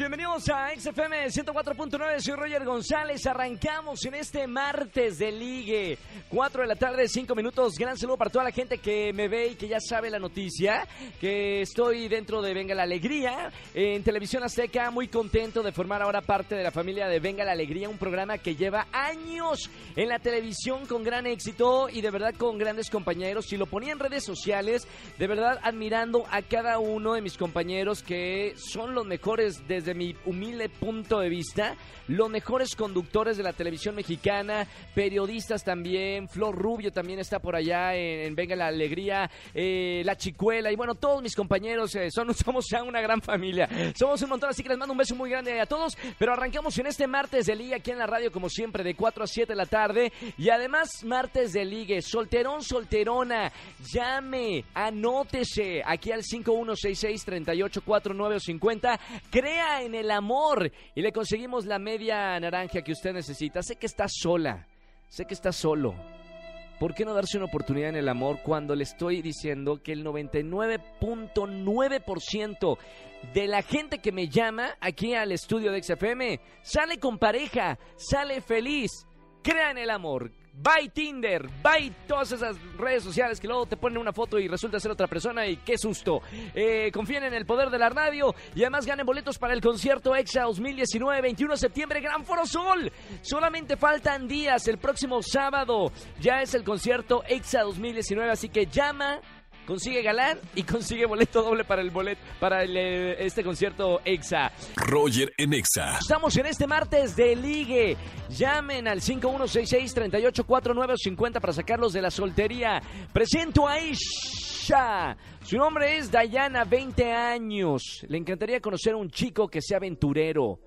Bienvenidos a XFM 104.9, soy Roger González, arrancamos en este martes de ligue, 4 de la tarde, 5 minutos, gran saludo para toda la gente que me ve y que ya sabe la noticia, que estoy dentro de Venga la Alegría, en Televisión Azteca, muy contento de formar ahora parte de la familia de Venga la Alegría, un programa que lleva años en la televisión con gran éxito y de verdad con grandes compañeros, si lo ponía en redes sociales, de verdad admirando a cada uno de mis compañeros que son los mejores desde mi humilde punto de vista, los mejores conductores de la televisión mexicana, periodistas también, Flor Rubio también está por allá en, en Venga la Alegría, eh, La Chicuela y bueno, todos mis compañeros eh, son, somos ya una gran familia, somos un montón, así que les mando un beso muy grande a todos, pero arrancamos en este martes de liga aquí en la radio como siempre de 4 a 7 de la tarde y además martes de ligue, solterón, solterona, llame, anótese aquí al 5166 3849 50 En el amor y le conseguimos la media naranja que usted necesita. Sé que está sola, sé que está solo. ¿Por qué no darse una oportunidad en el amor cuando le estoy diciendo que el 99.9% de la gente que me llama aquí al estudio de XFM sale con pareja, sale feliz? Crea en el amor. Bye Tinder, bye todas esas redes sociales que luego te ponen una foto y resulta ser otra persona y qué susto. Eh, confíen en el poder de la radio y además ganen boletos para el concierto EXA 2019, 21 de septiembre, Gran Foro Sol. Solamente faltan días, el próximo sábado ya es el concierto EXA 2019, así que llama consigue galán y consigue boleto doble para el boleto para el, eh, este concierto EXA. Roger en Exa. Estamos en este martes de ligue. Llamen al 5166-384950 para sacarlos de la soltería. Presento a Isha. Su nombre es Dayana, 20 años. Le encantaría conocer a un chico que sea aventurero.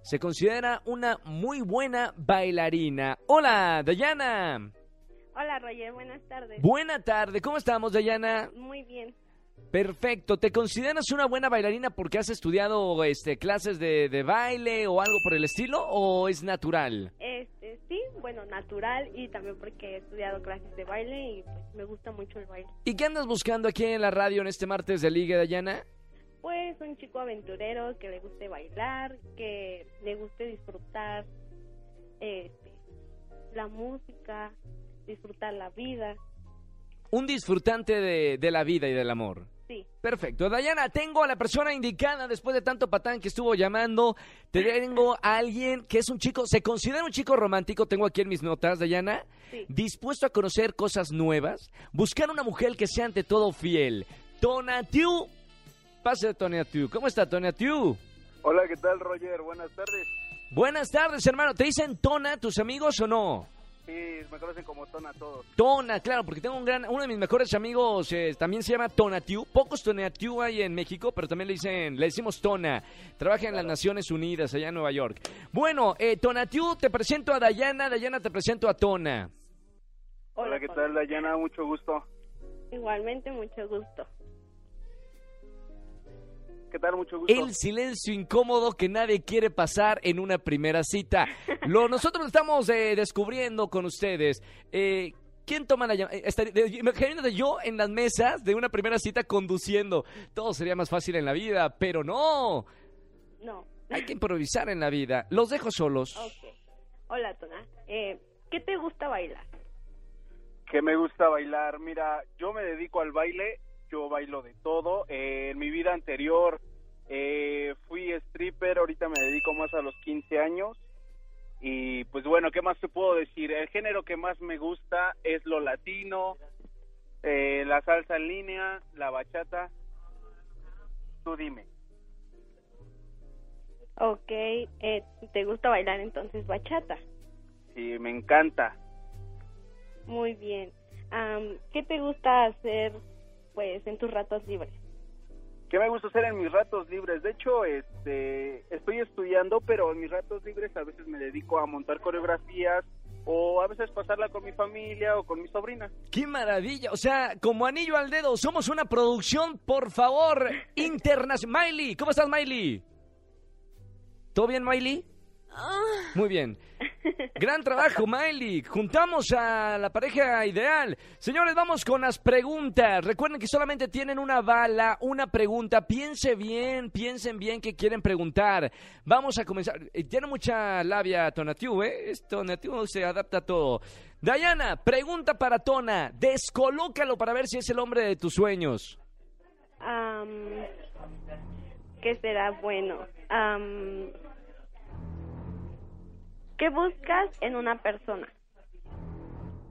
Se considera una muy buena bailarina. Hola, Dayana. Hola Roger, buenas tardes. Buena tarde. ¿Cómo estamos, Dayana? Muy bien. Perfecto. ¿Te consideras una buena bailarina porque has estudiado este, clases de, de baile o algo por el estilo o es natural? Este, sí, bueno, natural y también porque he estudiado clases de baile y pues me gusta mucho el baile. ¿Y qué andas buscando aquí en la radio en este martes de Liga, Dayana? Pues un chico aventurero que le guste bailar, que le guste disfrutar este, la música, disfrutar la vida. Un disfrutante de, de la vida y del amor. Sí, Perfecto. Dayana, tengo a la persona indicada después de tanto patán que estuvo llamando. Te tengo a alguien que es un chico, se considera un chico romántico, tengo aquí en mis notas, Dayana. Sí. Dispuesto a conocer cosas nuevas, buscar una mujer que sea ante todo fiel. Tonatiu. Pase, Tonatiu. ¿Cómo está, Tonatiu? Hola, ¿qué tal, Roger? Buenas tardes. Buenas tardes, hermano. ¿Te dicen Tona tus amigos o no? Sí, me conocen como Tona todos. Tona, claro, porque tengo un gran, uno de mis mejores amigos eh, también se llama Tonatiu. Pocos Tonatiu hay en México, pero también le dicen, le decimos Tona. Trabaja en las Naciones Unidas allá en Nueva York. Bueno, eh, Tonatiu, te presento a Dayana, Dayana te presento a Tona. Hola, ¿qué Tona. tal, Dayana? Mucho gusto. Igualmente, mucho gusto. ¿Qué tal? Mucho gusto. El silencio incómodo que nadie quiere pasar en una primera cita. Lo nosotros lo estamos eh, descubriendo con ustedes. Eh, ¿Quién toma la llamada? Imagínate yo en las mesas de una primera cita conduciendo. Todo sería más fácil en la vida, pero no. No. Hay que improvisar en la vida. Los dejo solos. Ok. Hola, Tona. Eh, ¿Qué te gusta bailar? Que me gusta bailar. Mira, yo me dedico al baile. Yo bailo de todo. Eh, en mi vida anterior eh, fui stripper. Ahorita me dedico más a los 15 años. Y pues bueno, ¿qué más te puedo decir? El género que más me gusta es lo latino, eh, la salsa en línea, la bachata. Tú dime. Ok. Eh, ¿Te gusta bailar entonces bachata? Sí, me encanta. Muy bien. Am, ¿Qué te gusta hacer pues en tus ratos libres? ¿Qué me gusta hacer en mis ratos libres? De hecho, este, estoy estudiando, pero en mis ratos libres a veces me dedico a montar coreografías o a veces pasarla con mi familia o con mi sobrina. ¡Qué maravilla! O sea, como anillo al dedo, somos una producción, por favor, internacional. Miley, ¿cómo estás, Miley? ¿Todo bien, Miley? Muy bien. Gran trabajo, Miley. Juntamos a la pareja ideal. Señores, vamos con las preguntas. Recuerden que solamente tienen una bala, una pregunta. Piense bien, piensen bien qué quieren preguntar. Vamos a comenzar. Eh, Tiene mucha labia Tonatiu, ¿eh? Tonatiu se adapta a todo. Dayana, pregunta para Tona. Descolócalo para ver si es el hombre de tus sueños. Am, ¿Qué será bueno? ¿Qué buscas en una persona?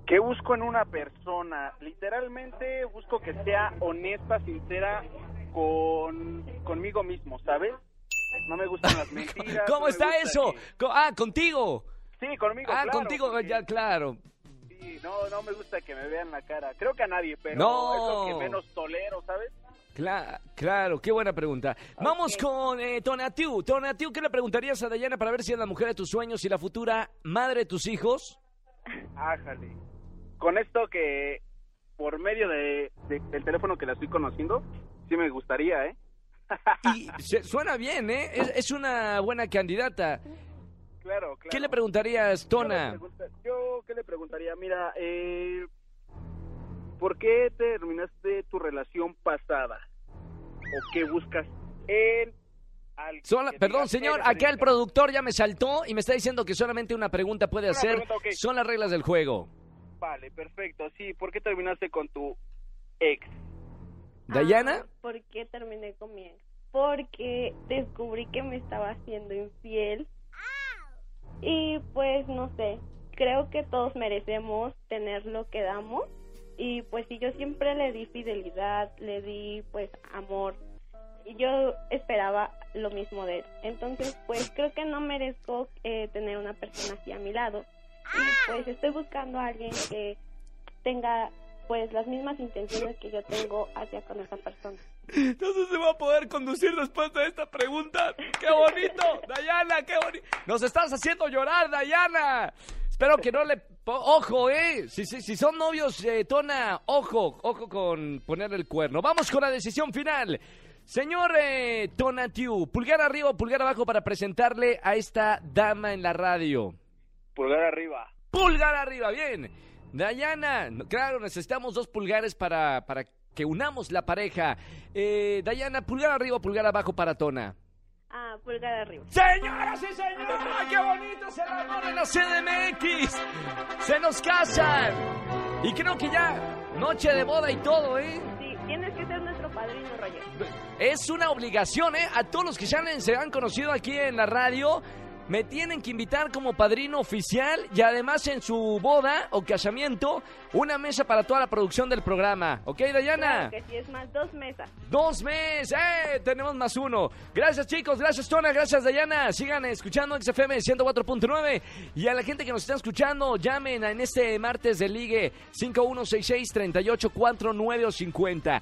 ¿Qué busco en una persona? Literalmente busco que sea honesta, sincera con conmigo mismo, ¿sabes? No me gustan las mentiras. ¿Cómo no está eso? que- Ah, contigo. Sí, conmigo. Ah, claro, contigo, porque- ya, claro. Sí, no, no me gusta que me vean la cara. Creo que a nadie, pero No. es lo que menos tolero, ¿sabes? Cla- claro, qué buena pregunta. Vamos con eh, Tonatiu. Tonatiu, ¿qué le preguntarías a Dayana para ver si es la mujer de tus sueños y la futura madre de tus hijos? Ájale. Con esto que por medio de, de- del teléfono que la estoy conociendo, sí me gustaría, ¿eh? Y se- suena bien, ¿eh? Es, es una buena candidata. Claro, claro. ¿Qué le preguntarías, Yo Tona? le pregunta- Yo, ¿qué le preguntaría? Mira, eh, ¿por qué terminaste tu relación pasada? ¿O qué buscas en alguien Sola- perdón, señor, "Eres acá el feliz"? productor ya me saltó y me está diciendo que solamente una pregunta puede Una hacer. pregunta. Son las reglas del juego. Vale, perfecto. Sí, ¿por qué terminaste con tu ex? ¿Dayana? Ah, ¿Por qué terminé con mi ex? Porque descubrí que me estaba haciendo infiel. Y pues no sé, creo que todos merecemos tener lo que damos. Y pues si yo siempre le di fidelidad, le di pues amor. Y yo esperaba lo mismo de él. Entonces pues creo que no merezco eh, tener una persona así a mi lado. Y pues estoy buscando a alguien que tenga pues las mismas intenciones que yo tengo hacia con esa persona. Entonces se va a poder conducir después de esta pregunta. ¡Qué bonito! Dayana, qué bonito. Nos estás haciendo llorar, Dayana. Espero que no le... Ojo, ¿eh? Si, si, si son novios, eh, Tona, ojo, ojo con poner el cuerno. Vamos con la decisión final. Señor eh, Tonatiu, pulgar arriba o pulgar abajo para presentarle a esta dama en la radio. Pulgar arriba. Pulgar arriba, bien. Dayana, claro, necesitamos dos pulgares para, para que unamos la pareja. Eh, Dayana, pulgar arriba o pulgar abajo para Tona. Ah, pulgar arriba. Señoras y señores, qué bonito es el amor en la CDMX. Se nos casan. Y creo que ya, noche de boda y todo, ¿eh? Sí, tienes que ser nuestro padrino, Roger. Es una obligación, ¿eh? A todos los que ya se han conocido aquí en la radio, me tienen que invitar como padrino oficial y además en su boda o casamiento, una mesa para toda la producción del programa. ¿Ok, Dayana? Claro que sí, es más, dos mesas. Dos meses, ¡eh! Tenemos más uno. Gracias, chicos. Gracias, Tona. Gracias, Dayana. Sigan escuchando XFM 104.9. Y a la gente que nos está escuchando, llamen en este martes de Ligue 5166-3849 o 50.